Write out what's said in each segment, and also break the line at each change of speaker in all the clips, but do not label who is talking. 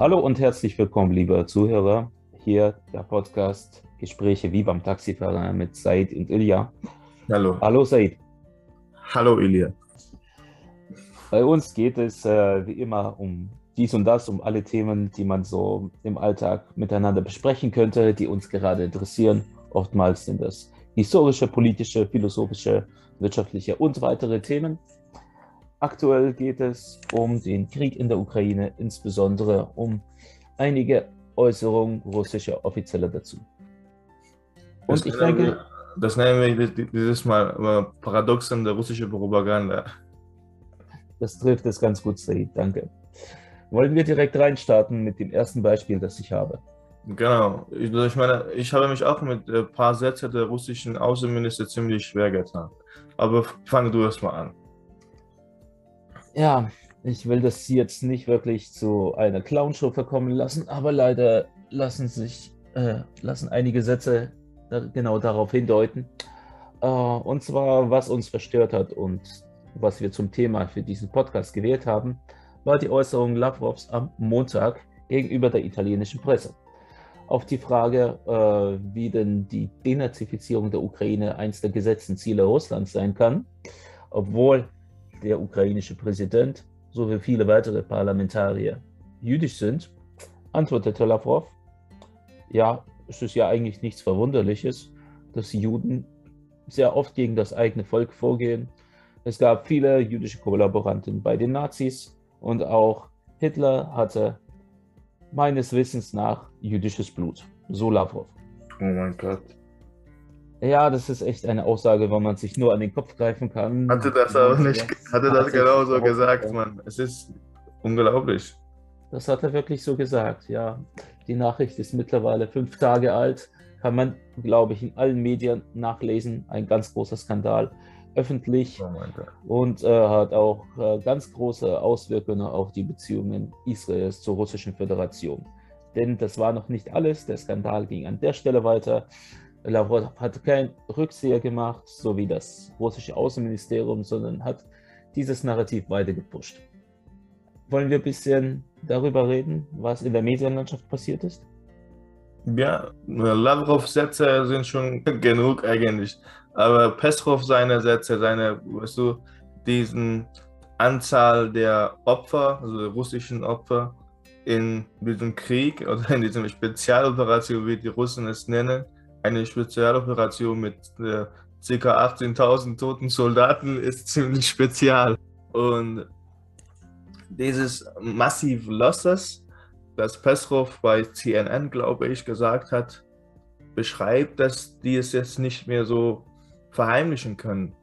Hallo und herzlich willkommen, liebe Zuhörer. Hier der Podcast Gespräche wie beim Taxifahrer mit Said und Ilja.
Hallo.
Hallo Said.
Hallo Ilja.
Bei uns geht es äh, wie immer um dies und das, um alle Themen, die man so im Alltag miteinander besprechen könnte, die uns gerade interessieren. Oftmals sind das historische, politische, philosophische, wirtschaftliche und weitere Themen. Aktuell geht es um den Krieg in der Ukraine, insbesondere um einige Äußerungen russischer Offizieller dazu.
Und das ich denke. Wir, das nennen wir dieses Mal Paradoxon der russischen Propaganda.
Das trifft es ganz gut, Said. Danke. Wollen wir direkt reinstarten mit dem ersten Beispiel, das ich habe?
Genau. Ich, ich meine, ich habe mich auch mit ein paar Sätzen der russischen Außenminister ziemlich schwer getan. Aber fange du erst mal an
ja, ich will das jetzt nicht wirklich zu einer Clownshow verkommen lassen, aber leider lassen sich äh, lassen einige Sätze genau darauf hindeuten. Äh, und zwar, was uns verstört hat und was wir zum Thema für diesen Podcast gewählt haben, war die Äußerung Lavrovs am Montag gegenüber der italienischen Presse. Auf die Frage, äh, wie denn die Denazifizierung der Ukraine eins der gesetzten Ziele Russlands sein kann, obwohl der ukrainische Präsident sowie viele weitere Parlamentarier jüdisch sind, antwortete Lavrov, ja, es ist ja eigentlich nichts Verwunderliches, dass Juden sehr oft gegen das eigene Volk vorgehen. Es gab viele jüdische Kollaboranten bei den Nazis und auch Hitler hatte meines Wissens nach jüdisches Blut. So Lavrov.
Oh mein Gott.
Ja, das ist echt eine Aussage, wo man sich nur an den Kopf greifen kann.
Hatte das aber nicht, hatte das genauso gesagt, Mann. Es ist unglaublich.
Das hat er wirklich so gesagt, ja. Die Nachricht ist mittlerweile fünf Tage alt, kann man, glaube ich, in allen Medien nachlesen. Ein ganz großer Skandal, öffentlich oh und äh, hat auch äh, ganz große Auswirkungen auf die Beziehungen Israels zur Russischen Föderation. Denn das war noch nicht alles, der Skandal ging an der Stelle weiter. Lavrov hat keinen Rückseher gemacht, so wie das russische Außenministerium, sondern hat dieses Narrativ weiter gepusht. Wollen wir ein bisschen darüber reden, was in der Medienlandschaft passiert ist?
Ja, Lavrov-Sätze sind schon genug eigentlich. Aber Pestrov seine Sätze, seine, weißt du, diesen Anzahl der Opfer, also der russischen Opfer in diesem Krieg oder in diesem Spezialoperation, wie die Russen es nennen, eine Spezialoperation mit äh, ca. 18.000 toten Soldaten ist ziemlich spezial. Und dieses massiv Losses, das Pesrov bei CNN, glaube ich, gesagt hat, beschreibt, dass die es jetzt nicht mehr so verheimlichen können.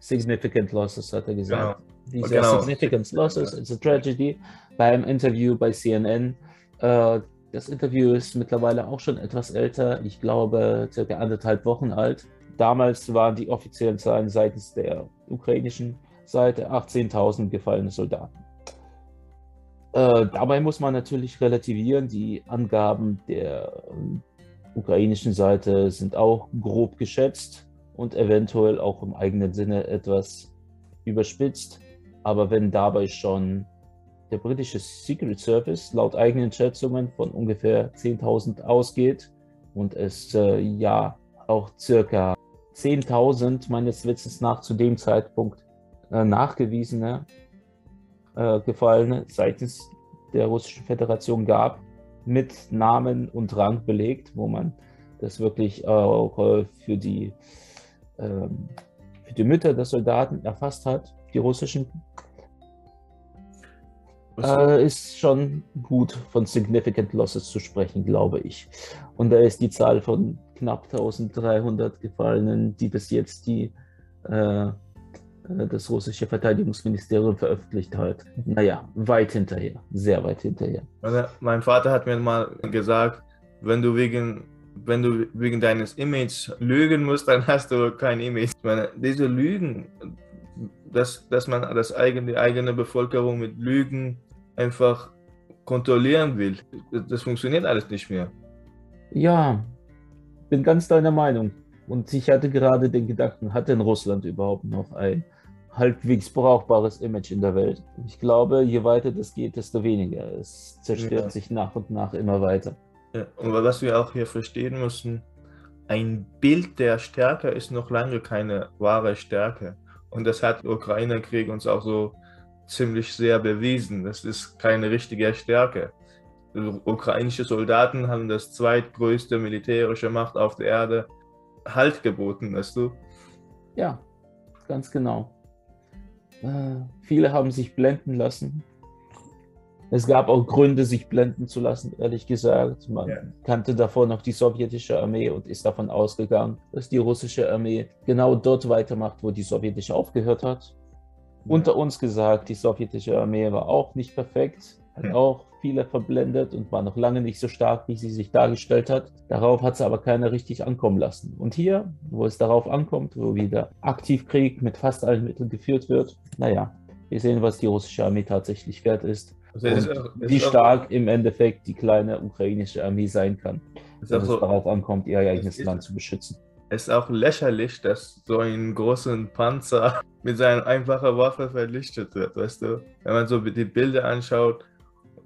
Significant losses, hat er gesagt. Genau. These genau. significant losses, it's a tragedy. Beim Interview bei CNN äh, das Interview ist mittlerweile auch schon etwas älter, ich glaube circa anderthalb Wochen alt. Damals waren die offiziellen Zahlen seitens der ukrainischen Seite 18.000 gefallene Soldaten. Äh, dabei muss man natürlich relativieren, die Angaben der äh, ukrainischen Seite sind auch grob geschätzt und eventuell auch im eigenen Sinne etwas überspitzt. Aber wenn dabei schon der britische Secret Service laut eigenen Schätzungen von ungefähr 10.000 ausgeht und es äh, ja auch circa 10.000 meines Wissens nach zu dem Zeitpunkt äh, nachgewiesene äh, Gefallene seitens der Russischen Föderation gab, mit Namen und Rang belegt, wo man das wirklich auch äh, für, die, ähm, für die Mütter der Soldaten erfasst hat, die russischen äh, ist schon gut von Significant Losses zu sprechen, glaube ich. Und da ist die Zahl von knapp 1300 Gefallenen, die bis jetzt die, äh, äh, das russische Verteidigungsministerium veröffentlicht hat. Naja, weit hinterher, sehr weit hinterher.
Also mein Vater hat mir mal gesagt, wenn du wegen wenn du wegen deines Images lügen musst, dann hast du kein Image. Ich meine, diese Lügen, dass, dass man das eigene, die eigene Bevölkerung mit Lügen einfach kontrollieren will. Das funktioniert alles nicht mehr.
Ja, bin ganz deiner Meinung. Und ich hatte gerade den Gedanken, hat denn Russland überhaupt noch ein halbwegs brauchbares Image in der Welt. Ich glaube, je weiter das geht, desto weniger. Es zerstört ja. sich nach und nach immer weiter.
Ja, und was wir auch hier verstehen müssen, ein Bild der Stärke ist noch lange keine wahre Stärke. Und das hat der Ukraine-Krieg uns auch so ziemlich sehr bewiesen. Das ist keine richtige Stärke. Ukrainische Soldaten haben das zweitgrößte militärische Macht auf der Erde Halt geboten, weißt du?
Ja, ganz genau. Äh, viele haben sich blenden lassen. Es gab auch Gründe, sich blenden zu lassen, ehrlich gesagt. Man ja. kannte davor noch die sowjetische Armee und ist davon ausgegangen, dass die russische Armee genau dort weitermacht, wo die sowjetische aufgehört hat. Unter uns gesagt, die sowjetische Armee war auch nicht perfekt, hat auch viele verblendet und war noch lange nicht so stark, wie sie sich dargestellt hat. Darauf hat sie aber keiner richtig ankommen lassen. Und hier, wo es darauf ankommt, wo wieder Aktivkrieg mit fast allen Mitteln geführt wird, naja, wir sehen, was die russische Armee tatsächlich wert ist. Also ist auch, ist wie stark im Endeffekt die kleine ukrainische Armee sein kann, wenn es so, darauf ankommt, ihr eigenes Land zu beschützen.
Es ist auch lächerlich, dass so ein großer Panzer mit seiner einfachen Waffe vernichtet wird, weißt du? Wenn man so die Bilder anschaut,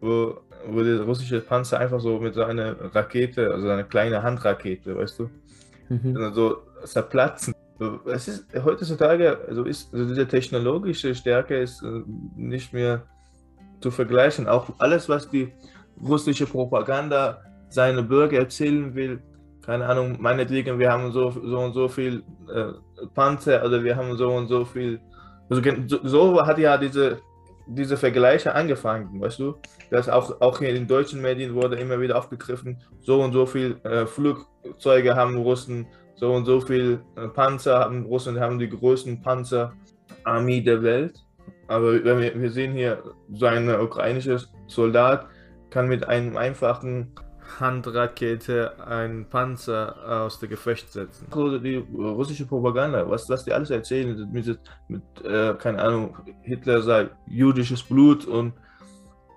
wo, wo der russische Panzer einfach so mit seiner Rakete, also eine kleine Handrakete, weißt du, mhm. so zerplatzen. Es ist heutzutage, also ist also diese technologische Stärke ist äh, nicht mehr zu vergleichen. Auch alles, was die russische Propaganda seine Bürger erzählen will, keine Ahnung, meinetwegen, wir haben so, so und so viel äh, Panzer oder wir haben so und so viel. Also so hat ja diese diese Vergleiche angefangen, weißt du? Dass auch, auch hier in deutschen Medien wurde immer wieder aufgegriffen, so und so viel äh, Flugzeuge haben Russen, so und so viel äh, Panzer haben Russen, haben die größten Panzerarmee der Welt. Aber wir, wir sehen hier, so ein ukrainischer Soldat kann mit einem einfachen Handrakete einen Panzer aus der Gefecht setzen. Die russische Propaganda, was, was die alles erzählen, mit, mit äh, keine Ahnung, Hitler sei jüdisches Blut und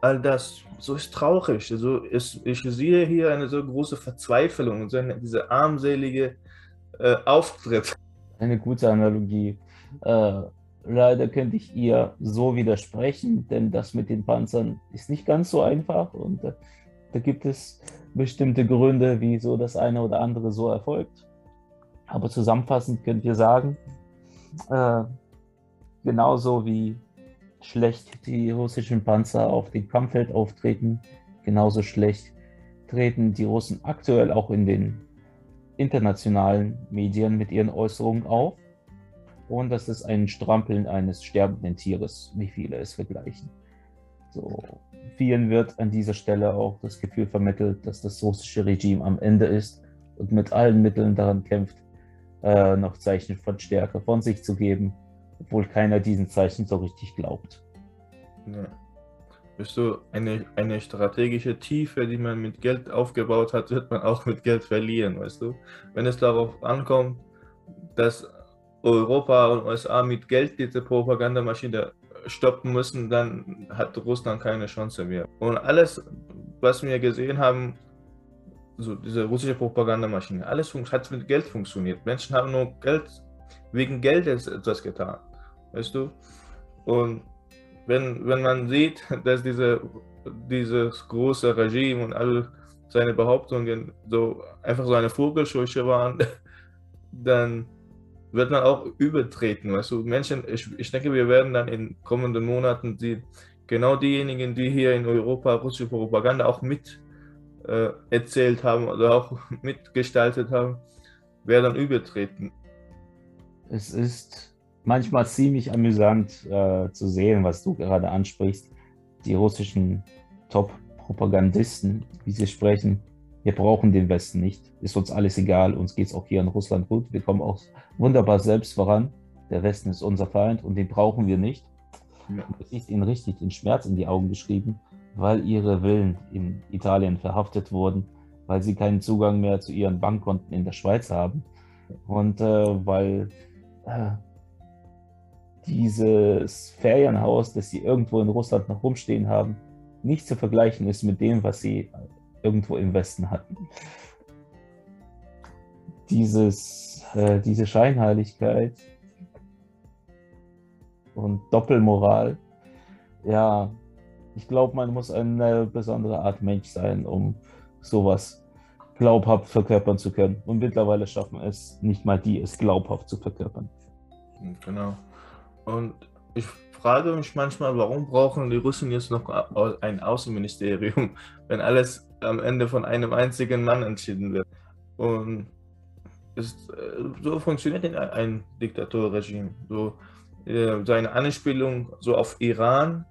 all das, so ist traurig. Also ist, ich sehe hier eine so große Verzweiflung und so eine, diese armselige äh, Auftritt.
Eine gute Analogie. Äh, leider könnte ich ihr so widersprechen, denn das mit den Panzern ist nicht ganz so einfach und äh, da gibt es bestimmte Gründe, wieso das eine oder andere so erfolgt. Aber zusammenfassend könnt ihr sagen, äh, genauso wie schlecht die russischen Panzer auf dem Kampffeld auftreten, genauso schlecht treten die Russen aktuell auch in den internationalen Medien mit ihren Äußerungen auf. Und das ist ein Strampeln eines sterbenden Tieres, wie viele es vergleichen. So, vielen wird an dieser Stelle auch das Gefühl vermittelt, dass das russische Regime am Ende ist und mit allen Mitteln daran kämpft, äh, noch Zeichen von Stärke von sich zu geben, obwohl keiner diesen Zeichen so richtig glaubt.
Ja. Bist du eine, eine strategische Tiefe, die man mit Geld aufgebaut hat, wird man auch mit Geld verlieren, weißt du? Wenn es darauf ankommt, dass Europa und USA mit Geld diese Propagandamaschine stoppen müssen, dann hat Russland keine Chance mehr. Und alles, was wir gesehen haben, so diese russische Propagandamaschine, alles hat mit Geld funktioniert. Menschen haben nur Geld, wegen Geld etwas getan. Weißt du? Und wenn, wenn man sieht, dass diese, dieses große Regime und alle seine Behauptungen so einfach so eine Vogelscheuche waren, dann wird man auch übertreten. Weißt du, Menschen, ich, ich denke, wir werden dann in kommenden Monaten die, genau diejenigen, die hier in Europa russische Propaganda auch mit äh, erzählt haben oder auch mitgestaltet haben, werden übertreten.
Es ist manchmal ziemlich amüsant äh, zu sehen, was du gerade ansprichst. Die russischen Top-Propagandisten, wie sie sprechen, wir brauchen den Westen nicht. Ist uns alles egal. Uns geht es auch hier in Russland gut. Wir kommen auch wunderbar selbst voran. Der Westen ist unser Feind und den brauchen wir nicht. Ja. Das ist ihnen richtig den Schmerz in die Augen geschrieben, weil ihre Willen in Italien verhaftet wurden, weil sie keinen Zugang mehr zu ihren Bankkonten in der Schweiz haben und äh, weil äh, dieses Ferienhaus, das sie irgendwo in Russland noch rumstehen haben, nicht zu vergleichen ist mit dem, was sie irgendwo im Westen hatten. Dieses, äh, diese Scheinheiligkeit und Doppelmoral. Ja, ich glaube, man muss eine besondere Art Mensch sein, um sowas glaubhaft verkörpern zu können. Und mittlerweile schaffen es nicht mal die, es glaubhaft zu verkörpern.
Genau. Und ich frage mich manchmal, warum brauchen die Russen jetzt noch ein Außenministerium, wenn alles am Ende von einem einzigen Mann entschieden wird. Und ist, äh, so funktioniert ein Diktaturregime. So, äh, seine Anspielung so auf Iran,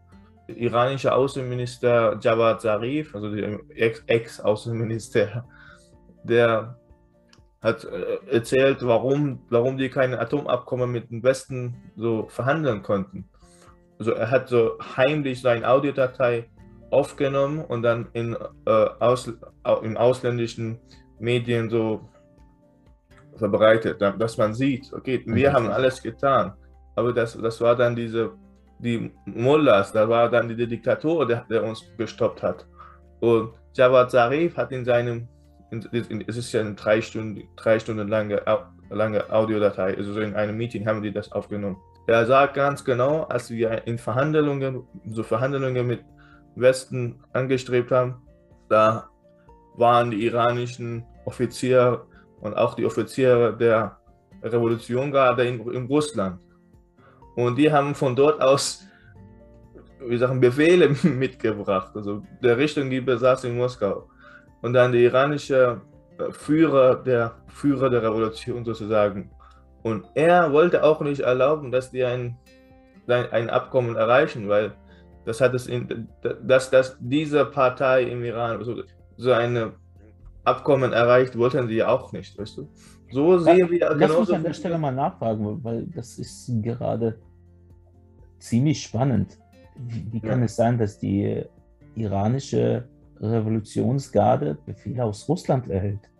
iranischer Außenminister Javad Zarif, also der Ex-Außenminister, der hat äh, erzählt, warum, warum die keine Atomabkommen mit dem Westen so verhandeln konnten. Also er hat so heimlich seine Audiodatei aufgenommen und dann in, äh, aus, in ausländischen Medien so verbreitet, dass man sieht, okay, wir haben alles getan, aber das, das war dann diese, die Mullahs, da war dann die Diktatur, der, der uns gestoppt hat. Und Jawad Zarif hat in seinem, in, in, es ist ja eine drei Stunden, drei Stunden lange, lange Audiodatei, also in einem Meeting haben die das aufgenommen. Er sagt ganz genau, als wir in Verhandlungen, so Verhandlungen mit Westen angestrebt haben, da waren die iranischen Offiziere und auch die Offiziere der Revolution gerade in, in Russland. Und die haben von dort aus, wie sagen, Befehle mitgebracht, also der Richtung, die besaß in Moskau. Und dann die iranische äh, Führer der Führer der Revolution sozusagen. Und er wollte auch nicht erlauben, dass die ein, ein Abkommen erreichen, weil das hat es in, dass, dass diese Partei im Iran so, so ein Abkommen erreicht, wollten sie ja auch nicht, weißt du? So sehen wir
Lass genau. mich an der Stelle mal nachfragen, weil das ist gerade ziemlich spannend. Wie, wie kann ja. es sein, dass die iranische Revolutionsgarde Befehle aus Russland erhält?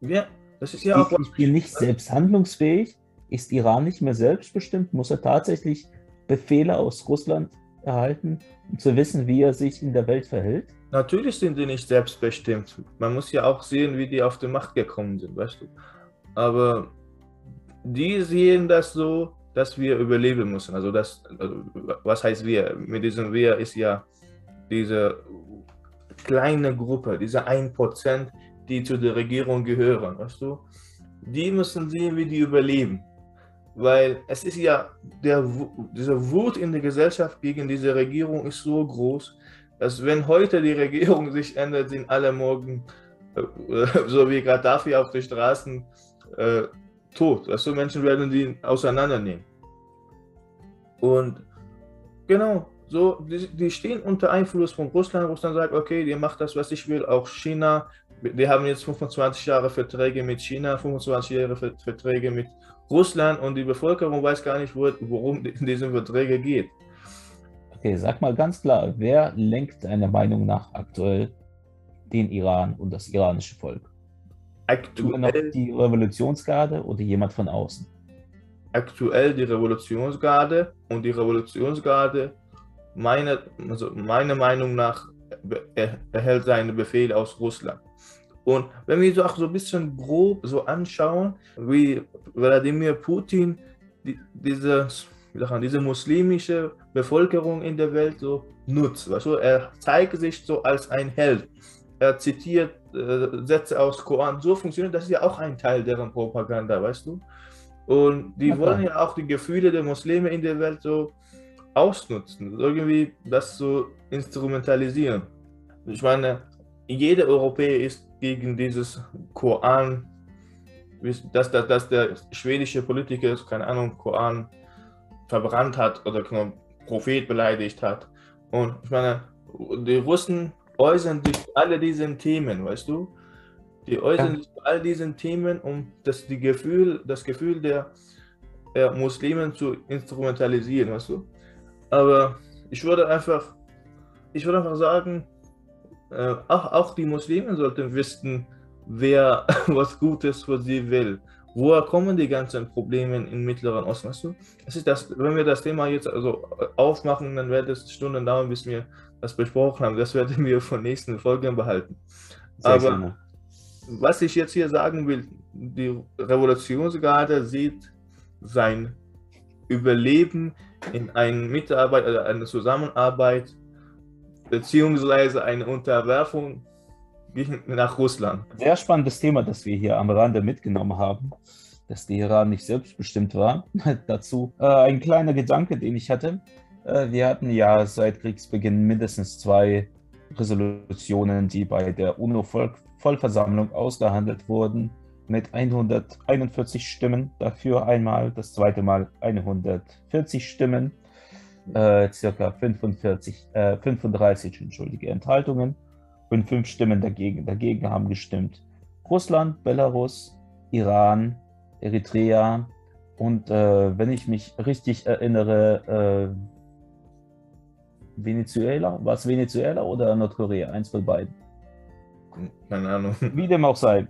Ja, das ist ja auch.
Ist die nicht selbst handlungsfähig? Ist Iran nicht mehr selbstbestimmt? Muss er tatsächlich Befehle aus Russland erhalten, um zu wissen, wie er sich in der Welt verhält?
Natürlich sind die nicht selbstbestimmt. Man muss ja auch sehen, wie die auf die Macht gekommen sind, weißt du. Aber die sehen das so, dass wir überleben müssen. Also das, also was heißt wir? Mit diesem wir ist ja diese kleine Gruppe, diese 1%, die zu der Regierung gehören, weißt du? Die müssen sehen, wie die überleben. Weil es ist ja, der, diese Wut in der Gesellschaft gegen diese Regierung ist so groß, dass wenn heute die Regierung sich ändert, sind alle morgen, äh, so wie Gaddafi auf den Straßen, äh, tot. Also Menschen werden die auseinandernehmen. Und genau, so, die, die, stehen unter Einfluss von Russland. Russland sagt, okay, ihr macht das, was ich will. Auch China, wir haben jetzt 25 Jahre Verträge mit China, 25 Jahre Verträge mit Russland und die Bevölkerung weiß gar nicht, worum in diesen Verträgen geht.
Okay, sag mal ganz klar, wer lenkt deiner Meinung nach aktuell den Iran und das iranische Volk? Aktuell die Revolutionsgarde oder jemand von außen?
Aktuell die Revolutionsgarde und die Revolutionsgarde, meine, also meiner Meinung nach, erhält seine Befehle aus Russland. Und wenn wir so auch so ein bisschen grob so anschauen, wie Wladimir Putin die, diese, diese muslimische Bevölkerung in der Welt so nutzt. Weißt du? Er zeigt sich so als ein Held. Er zitiert äh, Sätze aus Koran. So funktioniert das ist ja auch ein Teil deren Propaganda, weißt du? Und die okay. wollen ja auch die Gefühle der Muslime in der Welt so ausnutzen, irgendwie das so instrumentalisieren. Ich meine, jeder Europäer ist gegen dieses Koran, dass, dass, dass der schwedische Politiker, keine Ahnung, Koran verbrannt hat oder Prophet beleidigt hat. Und ich meine, die Russen äußern sich zu all diesen Themen, weißt du? Die äußern ja. sich zu all diesen Themen, um das, die Gefühl, das Gefühl der, der Muslimen zu instrumentalisieren, weißt du? Aber ich würde einfach, ich würde einfach sagen, äh, auch, auch die Muslimen sollten wissen, wer was Gutes für sie will. Woher kommen die ganzen Probleme im Mittleren Osten? Weißt du? Es ist das, wenn wir das Thema jetzt also aufmachen, dann wird es Stunden dauern, bis wir das besprochen haben. Das werden wir von nächsten Folgen behalten. Sehr Aber gerne. was ich jetzt hier sagen will, die Revolutionsgarde sieht sein Überleben in eine Mitarbeit oder eine Zusammenarbeit beziehungsweise eine Unterwerfung nach Russland.
Sehr spannendes Thema, das wir hier am Rande mitgenommen haben, dass der Iran nicht selbstbestimmt war. Dazu äh, ein kleiner Gedanke, den ich hatte. Äh, wir hatten ja seit Kriegsbeginn mindestens zwei Resolutionen, die bei der UNO-Vollversammlung ausgehandelt wurden, mit 141 Stimmen dafür einmal, das zweite Mal 140 Stimmen, äh, circa 45, äh, 35 entschuldige, Enthaltungen und fünf Stimmen dagegen. Dagegen haben gestimmt Russland, Belarus, Iran, Eritrea und äh, wenn ich mich richtig erinnere, äh, Venezuela? War es Venezuela oder Nordkorea? Eins von beiden.
Keine Ahnung.
Wie dem auch sei.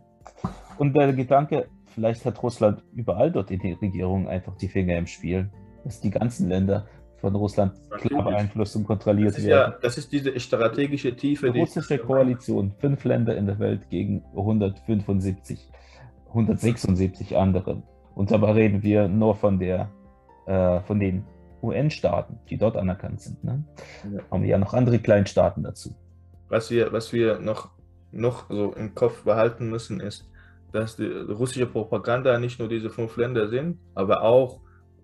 Und der Gedanke, vielleicht hat Russland überall dort in der Regierung einfach die Finger im Spiel, dass die ganzen Länder von Russland klar beeinflusst und kontrolliert
das
werden.
Ja, das ist diese strategische Tiefe.
Die russische Koalition, fünf Länder in der Welt gegen 175, 176 andere. Und dabei reden wir nur von der, äh, von den UN-Staaten, die dort anerkannt sind. Ne? Ja. Haben wir ja noch andere Kleinstaaten dazu.
Was wir, was wir noch, noch so im Kopf behalten müssen, ist, dass die russische Propaganda nicht nur diese fünf Länder sind, aber auch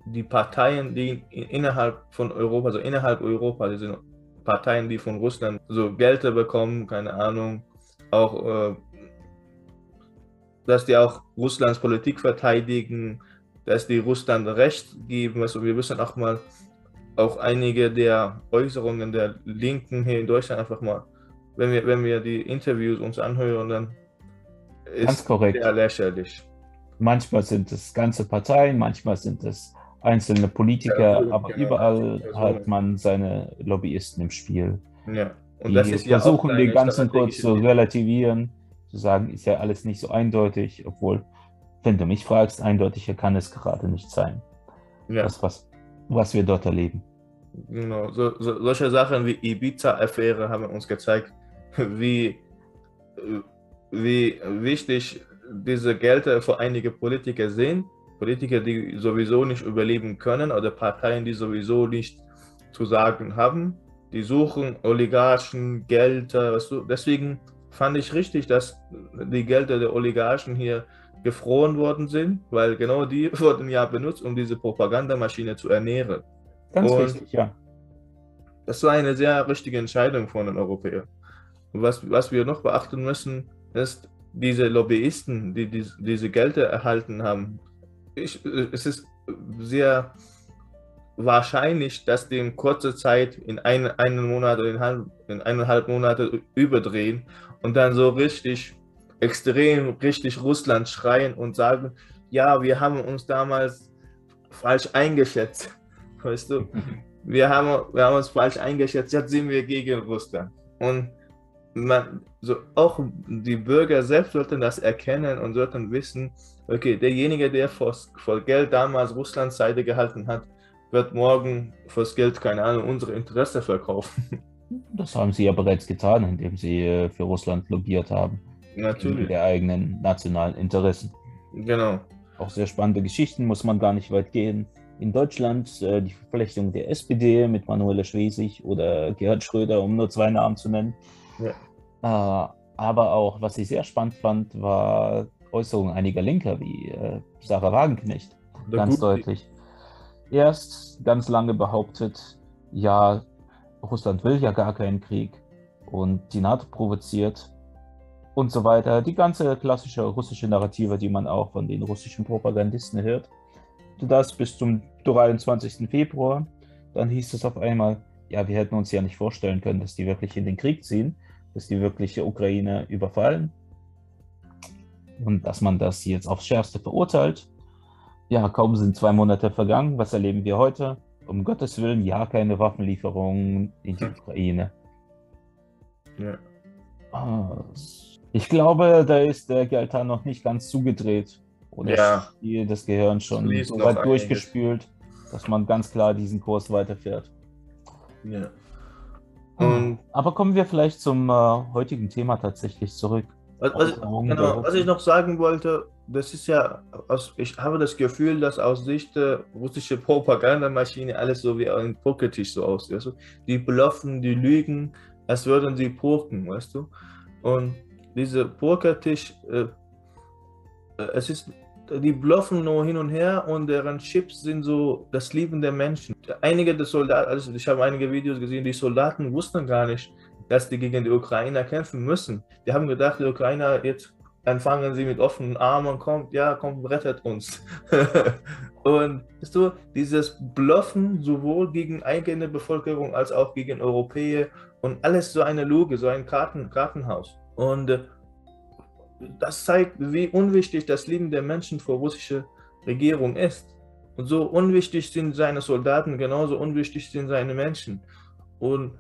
die Parteien, die innerhalb von Europa, also innerhalb Europa, die sind Parteien, die von Russland so Gelder bekommen, keine Ahnung, auch, äh, dass die auch Russlands Politik verteidigen, dass die Russland Recht geben. Also wir müssen auch mal auch einige der Äußerungen der Linken hier in Deutschland einfach mal, wenn wir, wenn wir die Interviews uns anhören, dann
ist Ganz korrekt. sehr
lächerlich.
Manchmal sind es ganze Parteien, manchmal sind es einzelne Politiker, ja, aber genau. überall hat man seine Lobbyisten im Spiel.
Ja.
Und die versuchen ja den ganzen kurz zu relativieren, zu sagen, ist ja alles nicht so eindeutig, obwohl wenn du mich fragst, eindeutiger kann es gerade nicht sein. Ja. Das, was, was wir dort erleben.
Genau, so, so, solche Sachen wie Ibiza-Affäre haben uns gezeigt, wie, wie wichtig diese Gelder für einige Politiker sind. Politiker, die sowieso nicht überleben können oder Parteien, die sowieso nicht zu sagen haben. Die suchen Oligarchen, Gelder. Weißt du? Deswegen fand ich richtig, dass die Gelder der Oligarchen hier gefroren worden sind, weil genau die wurden ja benutzt, um diese Propagandamaschine zu ernähren.
Ganz Und richtig, ja.
Das war eine sehr richtige Entscheidung von den Europäern. Und was, was wir noch beachten müssen, ist, diese Lobbyisten, die, die diese Gelder erhalten haben, ich, es ist sehr wahrscheinlich, dass die in kurzer Zeit in ein, einen Monat oder in, halb, in eineinhalb Monate überdrehen und dann so richtig extrem richtig Russland schreien und sagen, ja, wir haben uns damals falsch eingeschätzt. Weißt du, wir haben, wir haben uns falsch eingeschätzt, jetzt sind wir gegen Russland. Und man, so auch die Bürger selbst sollten das erkennen und sollten wissen, okay, derjenige, der vor, vor Geld damals Russlands Seite gehalten hat, wird morgen fürs Geld, keine Ahnung, unsere Interesse verkaufen.
Das haben sie ja bereits getan, indem sie äh, für Russland lobbyiert haben.
Natürlich.
Der eigenen nationalen Interessen.
Genau.
Auch sehr spannende Geschichten, muss man gar nicht weit gehen. In Deutschland äh, die Verflechtung der SPD mit Manuela Schwesig oder Gerhard Schröder, um nur zwei Namen zu nennen. Ja. Äh, aber auch, was ich sehr spannend fand, war Äußerungen einiger Linker, wie äh, Sarah Wagenknecht. Der ganz deutlich. Erst ganz lange behauptet, ja, Russland will ja gar keinen Krieg und die NATO provoziert und so weiter. Die ganze klassische russische Narrative, die man auch von den russischen Propagandisten hört. Das bis zum 23. Februar. Dann hieß es auf einmal, ja, wir hätten uns ja nicht vorstellen können, dass die wirklich in den Krieg ziehen, dass die wirkliche Ukraine überfallen und dass man das jetzt aufs Schärfste verurteilt. Ja, kaum sind zwei Monate vergangen. Was erleben wir heute? Um Gottes Willen, ja, keine Waffenlieferungen in die Ukraine. Ja. Ah, ich glaube, da ist der Geltar noch nicht ganz zugedreht. Oder ja. ist das Gehirn schon so weit durchgespült, dass man ganz klar diesen Kurs weiterfährt. Ja. Hm. Aber kommen wir vielleicht zum äh, heutigen Thema tatsächlich zurück.
Was, was, genau, was ich noch sagen wollte, das ist ja, aus, ich habe das Gefühl, dass aus Sicht der russischen Propagandamaschine alles so wie ein Pokertisch so aussieht. Weißt du? Die bluffen, die lügen, als würden sie poken, weißt du? Und dieser Pokertisch, äh, äh, es ist, die bluffen nur hin und her und deren Chips sind so das Lieben der Menschen. Einige der Soldaten, also ich habe einige Videos gesehen, die Soldaten wussten gar nicht, dass die gegen die Ukrainer kämpfen müssen. Die haben gedacht, die Ukrainer jetzt empfangen sie mit offenen Armen kommt, ja, kommt, rettet uns. und weißt du, dieses Bluffen sowohl gegen eigene Bevölkerung als auch gegen Europäer und alles so eine Lüge, so ein Karten, Kartenhaus. Und äh, das zeigt, wie unwichtig das Leben der Menschen für russische Regierung ist. Und so unwichtig sind seine Soldaten, genauso unwichtig sind seine Menschen. Und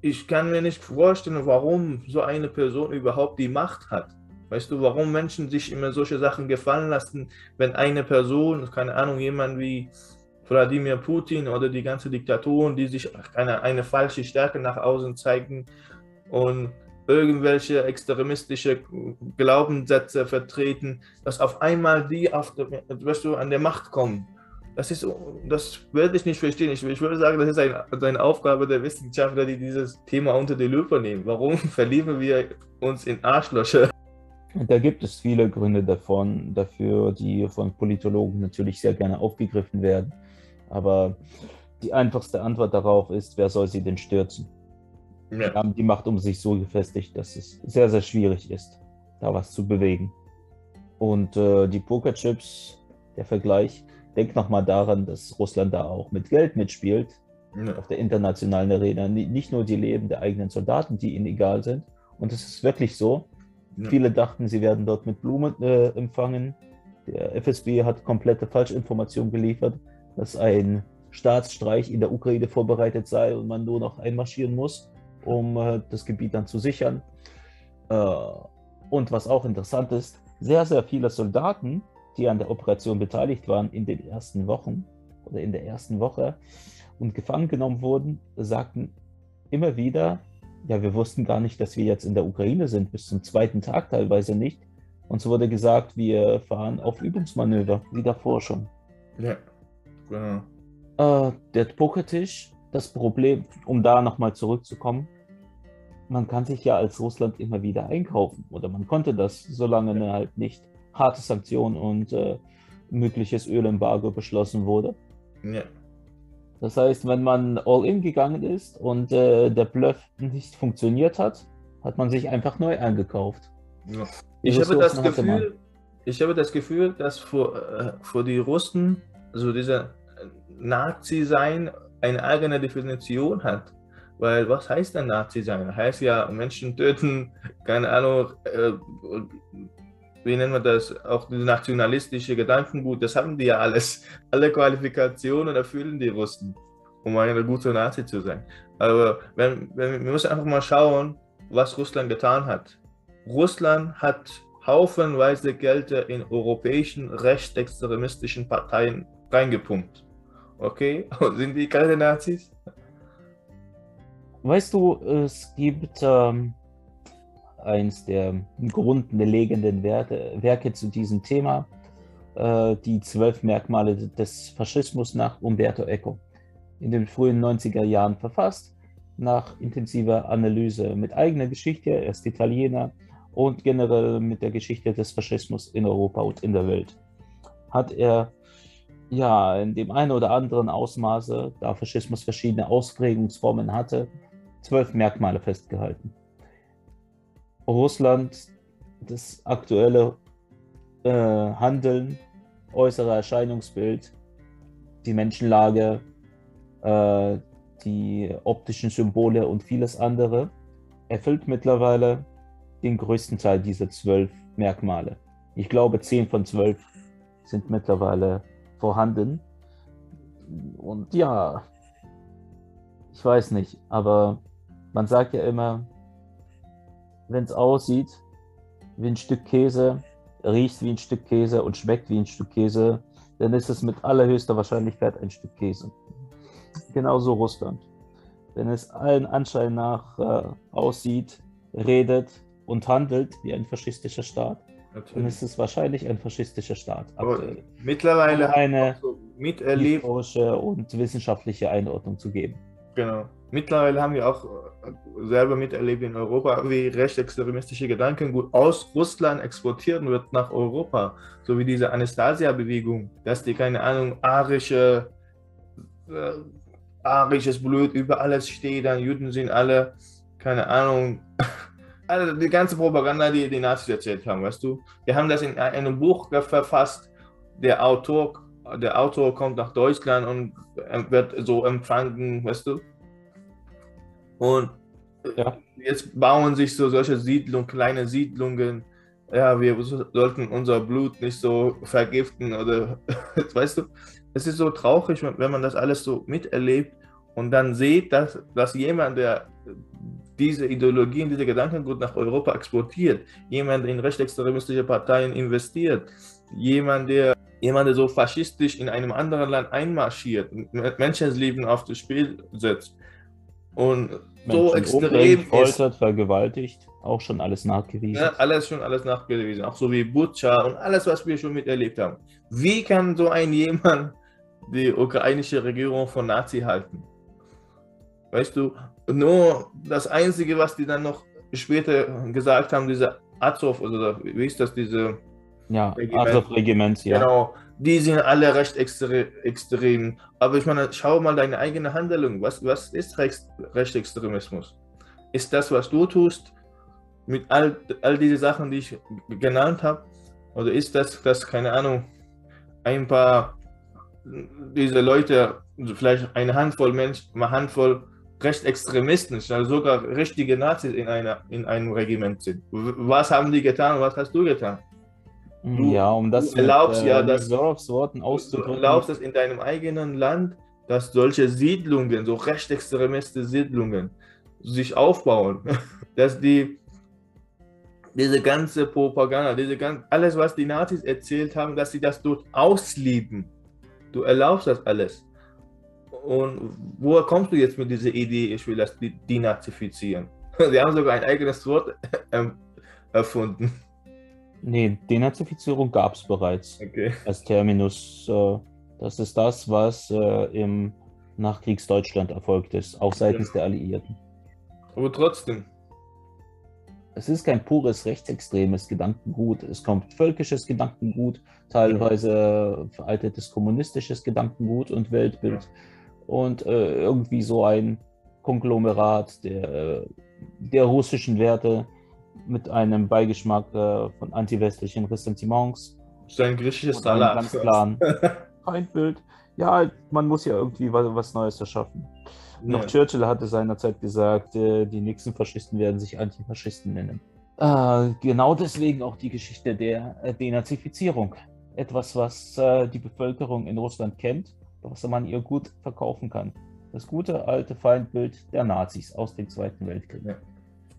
ich kann mir nicht vorstellen, warum so eine Person überhaupt die Macht hat. Weißt du, warum Menschen sich immer solche Sachen gefallen lassen, wenn eine Person, keine Ahnung, jemand wie Wladimir Putin oder die ganze Diktatoren, die sich eine, eine falsche Stärke nach außen zeigen und irgendwelche extremistische Glaubenssätze vertreten, dass auf einmal die auf der, weißt du, an der Macht kommen. Das ist, das würde ich nicht verstehen. Ich, ich würde sagen, das ist ein, eine Aufgabe der Wissenschaftler, die dieses Thema unter die Lupe nehmen. Warum verlieben wir uns in Arschlöcher?
Da gibt es viele Gründe davon, dafür, die von Politologen natürlich sehr gerne aufgegriffen werden. Aber die einfachste Antwort darauf ist, wer soll sie denn stürzen? Ja. Die haben die Macht um sich so gefestigt, dass es sehr, sehr schwierig ist, da was zu bewegen. Und äh, die Pokerchips, der Vergleich, denk nochmal daran, dass Russland da auch mit Geld mitspielt ja. auf der internationalen Arena. Nicht nur die Leben der eigenen Soldaten, die ihnen egal sind. Und es ist wirklich so, ja. Viele dachten, sie werden dort mit Blumen äh, empfangen. Der FSB hat komplette Falschinformationen geliefert, dass ein Staatsstreich in der Ukraine vorbereitet sei und man nur noch einmarschieren muss, um äh, das Gebiet dann zu sichern. Äh, und was auch interessant ist, sehr, sehr viele Soldaten, die an der Operation beteiligt waren in den ersten Wochen oder in der ersten Woche und gefangen genommen wurden, sagten immer wieder, ja, wir wussten gar nicht, dass wir jetzt in der Ukraine sind, bis zum zweiten Tag teilweise nicht. Uns wurde gesagt, wir fahren auf Übungsmanöver, wie davor schon. Ja, genau. Äh, der Pokertisch, das Problem, um da nochmal zurückzukommen, man kann sich ja als Russland immer wieder einkaufen oder man konnte das, solange ja. halt nicht harte Sanktionen und äh, mögliches Ölembargo beschlossen wurde. Ja. Das heißt, wenn man all in gegangen ist und äh, der Bluff nicht funktioniert hat, hat man sich einfach neu eingekauft.
Ja. Ich, habe das Gefühl, ich habe das Gefühl, dass für, äh, für die Russen, also dieser Nazi-Sein, eine eigene Definition hat. Weil was heißt denn Nazi sein? Heißt ja Menschen töten, keine Ahnung, äh, wie nennen wir das, auch nationalistische Gedankengut, das haben die ja alles. Alle Qualifikationen erfüllen die Russen, um eine gute Nazi zu sein. Aber wenn, wenn, wir müssen einfach mal schauen, was Russland getan hat. Russland hat haufenweise Geld in europäischen rechtsextremistischen Parteien reingepumpt. Okay? Und sind die keine Nazis?
Weißt du, es gibt ähm, eins der grundlegenden Werte, Werke zu diesem Thema, äh, die zwölf Merkmale des Faschismus nach Umberto Eco. In den frühen 90er Jahren verfasst, nach intensiver Analyse mit eigener Geschichte, er ist Italiener und generell mit der Geschichte des Faschismus in Europa und in der Welt, hat er ja in dem einen oder anderen Ausmaße, da Faschismus verschiedene Ausprägungsformen hatte, zwölf Merkmale festgehalten. Russland das aktuelle äh, Handeln, äußere Erscheinungsbild, die Menschenlage, äh, die optischen Symbole und vieles andere erfüllt mittlerweile den größten Teil dieser zwölf Merkmale. Ich glaube, zehn von zwölf sind mittlerweile vorhanden. Und ja, ich weiß nicht, aber man sagt ja immer, wenn es aussieht wie ein Stück Käse, riecht wie ein Stück Käse und schmeckt wie ein Stück Käse, dann ist es mit allerhöchster Wahrscheinlichkeit ein Stück Käse. Genauso Russland. Wenn es allen Anschein nach äh, aussieht, redet und handelt wie ein faschistischer Staat, Natürlich. dann ist es wahrscheinlich ein faschistischer Staat.
Aber aktuell. mittlerweile
um eine so miterlebt. historische und wissenschaftliche Einordnung zu geben.
Genau. Mittlerweile haben wir auch äh, selber miterlebt in Europa, wie rechtsextremistische Gedankengut aus Russland exportiert wird nach Europa. So wie diese Anastasia-Bewegung, dass die, keine Ahnung, arische, äh, arisches Blut über alles steht, dann Juden sind alle, keine Ahnung, also die ganze Propaganda, die die Nazis erzählt haben, weißt du. Wir haben das in einem Buch verfasst, der Autor, der Autor kommt nach Deutschland und wird so empfangen, weißt du. Und ja. jetzt bauen sich so solche Siedlungen, kleine Siedlungen. Ja, wir sollten unser Blut nicht so vergiften oder, weißt du, es ist so traurig, wenn man das alles so miterlebt und dann sieht, dass, dass jemand, der diese Ideologien, diese Gedankengut nach Europa exportiert, jemand, der in rechtsextremistische Parteien investiert, jemand, der, jemand, der so faschistisch in einem anderen Land einmarschiert, Menschenleben auf das Spiel setzt und Menschen so extrem
foltert, vergewaltigt, auch schon alles nachgewiesen.
Ja, alles schon alles nachgewiesen, auch so wie Butcha und alles, was wir schon miterlebt haben. Wie kann so ein jemand die ukrainische Regierung von Nazi halten? Weißt du, nur das Einzige, was die dann noch später gesagt haben, diese Azov, oder wie ist das, diese
ja, Azov-Regiment,
ja. Genau, die sind alle recht extre extrem. Aber ich meine, schau mal deine eigene Handlung. Was, was ist Rechts Rechtsextremismus? Ist das, was du tust, mit all, all diese Sachen, die ich genannt habe? Oder ist das, das, keine Ahnung, ein paar, diese Leute, vielleicht eine Handvoll Menschen, eine Handvoll Rechtsextremisten, also sogar richtige Nazis in, einer, in einem Regiment sind. Was haben die getan? Was hast du getan?
Du, ja, um das
du erlaubst mit,
äh,
ja, dass,
Worten auszudrücken.
Du erlaubst es in deinem eigenen Land, dass solche Siedlungen, so rechtsextremistische Siedlungen, sich aufbauen, dass die diese ganze Propaganda, diese ganze, alles, was die Nazis erzählt haben, dass sie das dort auslieben. Du erlaubst das alles. Und woher kommst du jetzt mit dieser Idee, ich will das denazifizieren? Sie haben sogar ein eigenes Wort erfunden.
Nee, Denazifizierung gab es bereits okay. als Terminus. Äh, das ist das, was äh, im Nachkriegsdeutschland erfolgt ist, auch seitens ja. der Alliierten.
Aber trotzdem.
Es ist kein pures rechtsextremes Gedankengut. Es kommt völkisches Gedankengut, teilweise veraltetes kommunistisches Gedankengut und Weltbild. Ja und äh, irgendwie so ein Konglomerat der, der russischen Werte mit einem Beigeschmack äh, von antiwestlichen Ressentiments.
Sein griechisches Salat.
Ganz klaren Feindbild. Ja, man muss ja irgendwie was, was Neues erschaffen. Ja. Noch Churchill hatte seinerzeit gesagt, äh, die nächsten Faschisten werden sich Antifaschisten nennen. Äh, genau deswegen auch die Geschichte der äh, Denazifizierung. Etwas, was äh, die Bevölkerung in Russland kennt was man ihr gut verkaufen kann. Das gute alte Feindbild der Nazis aus dem Zweiten Weltkrieg. Ja.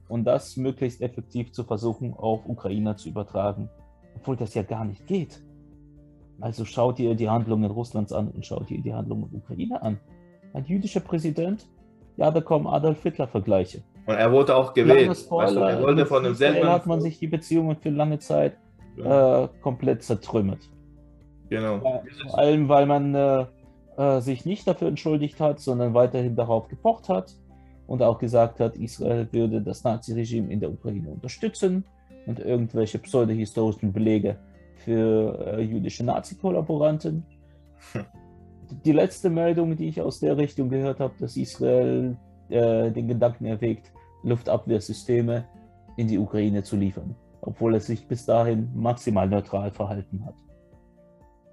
Und das möglichst effektiv zu versuchen, auf Ukrainer zu übertragen, obwohl das ja gar nicht geht. Also schaut ihr die Handlungen Russlands an und schaut ihr die Handlungen Ukraine an. Ein jüdischer Präsident, ja, da kommen Adolf Hitler-Vergleiche.
Und er wurde auch gewählt.
Du, er wollte von demselben. hat man sich die Beziehungen für lange Zeit ja. äh, komplett zertrümmert.
Genau.
Ja, vor allem, weil man äh, äh, sich nicht dafür entschuldigt hat, sondern weiterhin darauf gepocht hat und auch gesagt hat, Israel würde das Naziregime in der Ukraine unterstützen und irgendwelche pseudohistorischen Belege für äh, jüdische Nazi-Kollaboranten. Hm. Die letzte Meldung, die ich aus der Richtung gehört habe, dass Israel äh, den Gedanken erwägt, Luftabwehrsysteme in die Ukraine zu liefern, obwohl es sich bis dahin maximal neutral verhalten hat.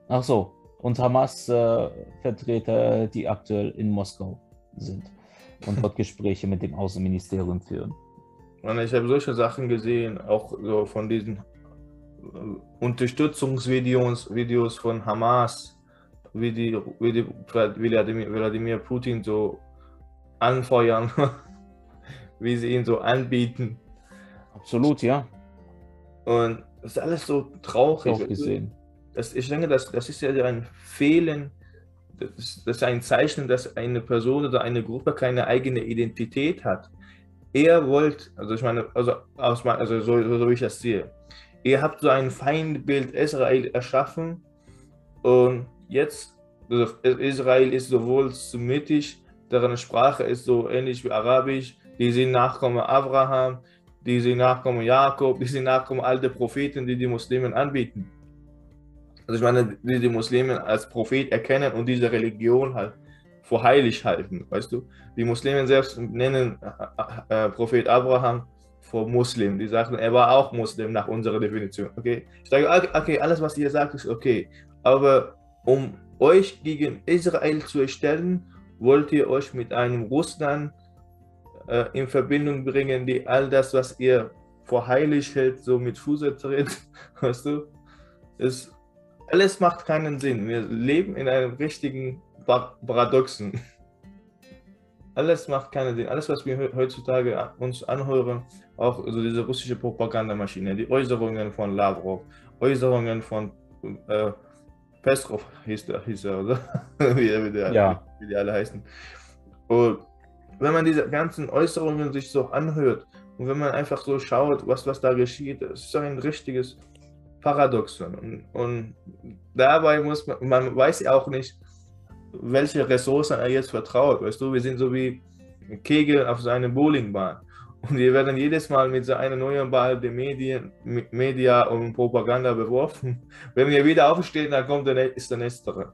Ach so, und Hamas-Vertreter, die aktuell in Moskau sind und dort Gespräche mit dem Außenministerium führen.
Ich habe solche Sachen gesehen, auch so von diesen äh, Unterstützungsvideos Videos von Hamas, wie die, wie die Wladimir, Wladimir Putin so anfeuern, wie sie ihn so anbieten.
Absolut, ja.
Und das ist alles so traurig.
Auch gesehen
das, ich denke, das, das ist ja ein Fehlen, das, ist ein Zeichen, dass eine Person oder eine Gruppe keine eigene Identität hat. Er wollte, also ich meine, also, aus, also so, so wie ich das sehe, ihr habt so ein Feindbild Israel erschaffen und jetzt, also Israel ist sowohl semitisch, deren Sprache ist so ähnlich wie Arabisch, die sind Nachkommen Abraham, die sind Nachkommen Jakob, die sind Nachkommen all der Propheten, die die Muslimen anbieten. Also ich meine, die die Muslimen als Prophet erkennen und diese Religion halt für heilig halten, weißt du? Die Muslimen selbst nennen äh, äh, Prophet Abraham vor Muslim. Die sagen, er war auch Muslim nach unserer Definition. Okay, ich sage, okay, alles was ihr sagt ist okay, aber um euch gegen Israel zu erstellen, wollt ihr euch mit einem Russland äh, in Verbindung bringen, die all das, was ihr vor heilig hält, so mit Fuße tritt, weißt du? Es, alles macht keinen Sinn. Wir leben in einem richtigen Paradoxen. Alles macht keinen Sinn. Alles, was wir heutzutage uns anhören, auch also diese russische Propagandamaschine, die Äußerungen von Lavrov, Äußerungen von äh, Pestrov hieß, der, hieß er, oder? wie, wie, der, ja. wie die alle heißen. Und wenn man diese ganzen Äußerungen sich so anhört und wenn man einfach so schaut, was, was da geschieht, es ist ein richtiges Paradoxon. Und, und dabei muss man, man weiß ja auch nicht, welche Ressourcen er jetzt vertraut. Weißt du, wir sind so wie Kegel auf seiner Bowlingbahn. Und wir werden jedes Mal mit so einer neuen Ball der Medien, Media und Propaganda beworfen. Wenn wir wieder aufstehen, dann kommt der, ist der nächste.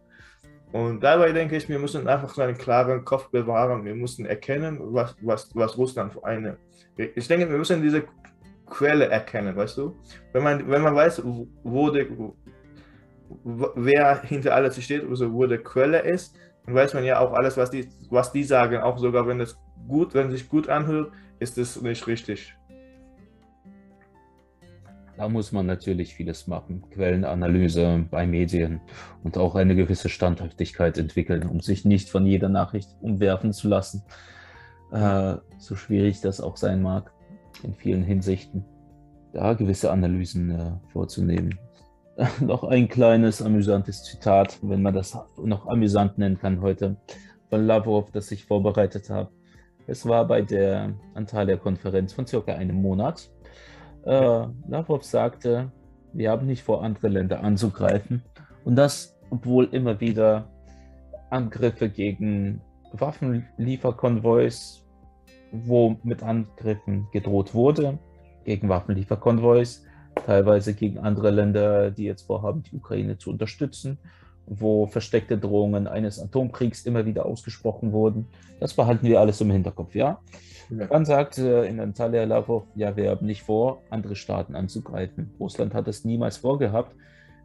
Und dabei denke ich, wir müssen einfach so einen klaren Kopf bewahren. Wir müssen erkennen, was, was, was Russland für eine. Ich denke, wir müssen diese Quelle erkennen, weißt du? Wenn man, wenn man weiß, wo, der, wer hinter alles steht, also wo die Quelle ist, dann weiß man ja auch alles, was die, was die sagen, auch sogar wenn es gut, wenn sich gut anhört, ist es nicht richtig.
Da muss man natürlich vieles machen. Quellenanalyse bei Medien und auch eine gewisse Standhaftigkeit entwickeln, um sich nicht von jeder Nachricht umwerfen zu lassen. Äh, so schwierig das auch sein mag, in vielen Hinsichten, da gewisse Analysen äh, vorzunehmen. noch ein kleines amüsantes Zitat, wenn man das noch amüsant nennen kann heute, von Lavrov, das ich vorbereitet habe. Es war bei der Antalya-Konferenz von circa einem Monat. Äh, Lavrov sagte, wir haben nicht vor, andere Länder anzugreifen. Und das, obwohl immer wieder Angriffe gegen Waffenlieferkonvois, wo mit Angriffen gedroht wurde, gegen Waffenlieferkonvois, teilweise gegen andere Länder, die jetzt vorhaben, die Ukraine zu unterstützen, wo versteckte Drohungen eines Atomkriegs immer wieder ausgesprochen wurden. Das behalten wir alles im Hinterkopf, ja. ja. Dann sagt äh, in Antalya Lavrov, ja, wir haben nicht vor, andere Staaten anzugreifen. Russland hat es niemals vorgehabt.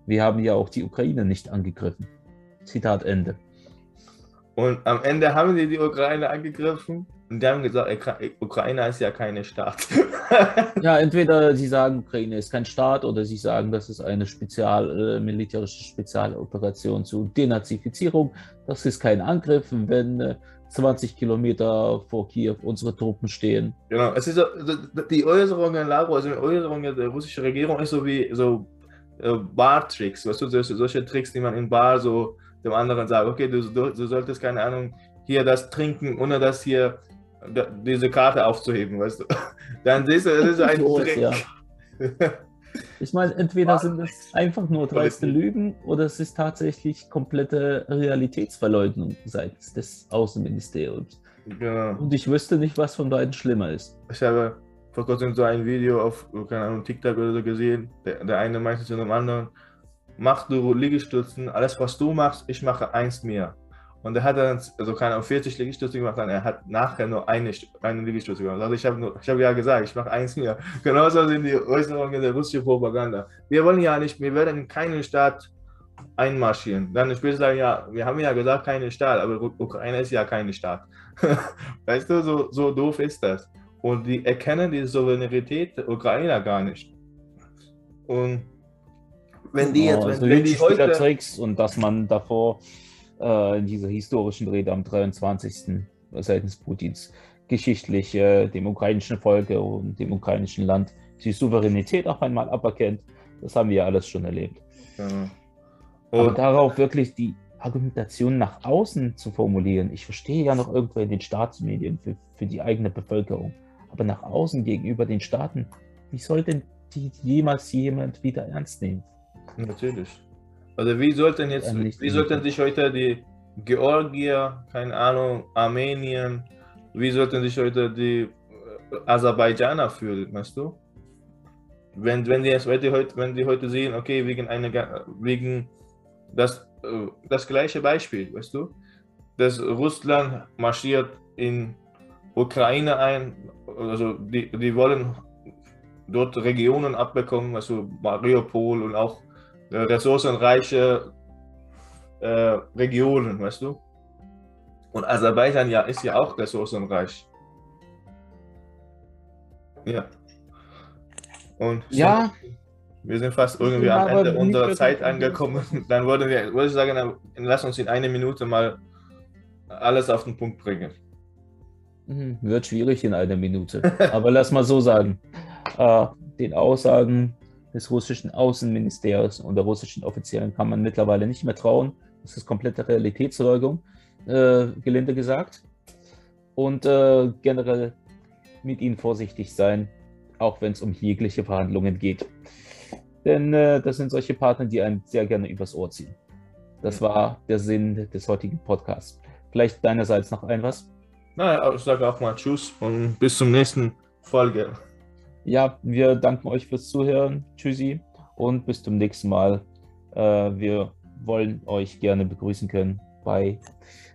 Wir haben ja auch die Ukraine nicht angegriffen. Zitat Ende.
Und am Ende haben sie die Ukraine angegriffen und die haben gesagt, Ukraine ist ja keine Staat.
ja, entweder sie sagen, Ukraine ist kein Staat oder sie sagen, das ist eine spezial, äh, militärische Spezialoperation zur Denazifizierung. Das ist kein Angriff, wenn äh, 20 Kilometer vor Kiew unsere Truppen stehen.
Genau, es ist so, die Äußerungen, Lago, also die Äußerungen der russischen Regierung ist so wie so äh, Bar-Tricks, weißt du, solche, solche Tricks, die man in Bar so dem anderen sagt, okay, du, du, du solltest keine Ahnung hier das trinken, ohne das hier diese Karte aufzuheben, weißt du. Dann siehst du, das ist ein Trick. Ja.
Ich meine, entweder sind es einfach nur dreiste Lügen oder es ist tatsächlich komplette Realitätsverleugnung seitens des Außenministeriums. Genau. Und ich wüsste nicht, was von beiden schlimmer ist.
Ich habe vor kurzem so ein Video auf, keine Ahnung, TikTok oder so gesehen. Der, der eine meinte zu dem anderen, mach du Liegestützen, alles was du machst, ich mache eins mehr. Und er hat dann, also keine Ahnung, 40 Liegestütze gemacht, dann er hat nachher nur eine, eine Liegestütze gemacht. Also ich habe hab ja gesagt, ich mache eins mehr. Genauso sind die Äußerungen der russischen Propaganda. Wir wollen ja nicht, wir werden in keinen Staat einmarschieren. Dann später sagen, ja, wir haben ja gesagt, keine Staat, aber Ukraine ist ja keine Staat. weißt du, so, so doof ist das. Und die erkennen die Souveränität der Ukrainer gar nicht. Und
wenn die jetzt, oh, wenn, wenn die heute... Tricks und dass man davor äh, in dieser historischen Rede am 23. seitens Putins geschichtlich äh, dem ukrainischen Volke und dem ukrainischen Land die Souveränität auch einmal aberkennt. Das haben wir ja alles schon erlebt. Ja. Aber darauf wirklich die Argumentation nach außen zu formulieren, ich verstehe ja noch irgendwo in den Staatsmedien für, für die eigene Bevölkerung, aber nach außen gegenüber den Staaten, wie soll denn die jemals jemand wieder ernst nehmen.
Natürlich. Also wie sollten jetzt, wie sollten sich heute die Georgier, keine Ahnung, Armenien, wie sollten sich heute die äh, Aserbaidschaner fühlen, weißt du? Wenn, wenn, die, die heute, wenn die heute sehen, okay, wegen einer, wegen das, äh, das gleiche Beispiel, weißt du, dass Russland marschiert in Ukraine ein, also die, die wollen dort Regionen abbekommen, also Mariupol und auch ressourcenreiche äh, Regionen, weißt du? Und Aserbaidschan ja, ist ja auch ressourcenreich. Ja. Und
ja.
wir sind fast irgendwie am Ende unserer Zeit angekommen. Dann würden wir, würde ich sagen, dann lass uns in einer Minute mal alles auf den Punkt bringen.
Mhm, wird schwierig in einer Minute. Aber lass mal so sagen. Äh, den Aussagen des russischen Außenministeriums und der russischen Offiziellen kann man mittlerweile nicht mehr trauen. Das ist komplette Realitätsleugung, äh, gelinde gesagt. Und äh, generell mit ihnen vorsichtig sein, auch wenn es um jegliche Verhandlungen geht. Denn äh, das sind solche Partner, die einen sehr gerne übers Ohr ziehen. Das war der Sinn des heutigen Podcasts. Vielleicht deinerseits noch ein was?
Na, ich sage auch mal Tschüss und bis zum nächsten Folge.
Ja, wir danken euch fürs Zuhören. Tschüssi und bis zum nächsten Mal. Äh, wir wollen euch gerne begrüßen können bei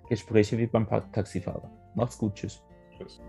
Gespräche wie beim Taxifahrer. Macht's gut. Tschüss. Tschüss.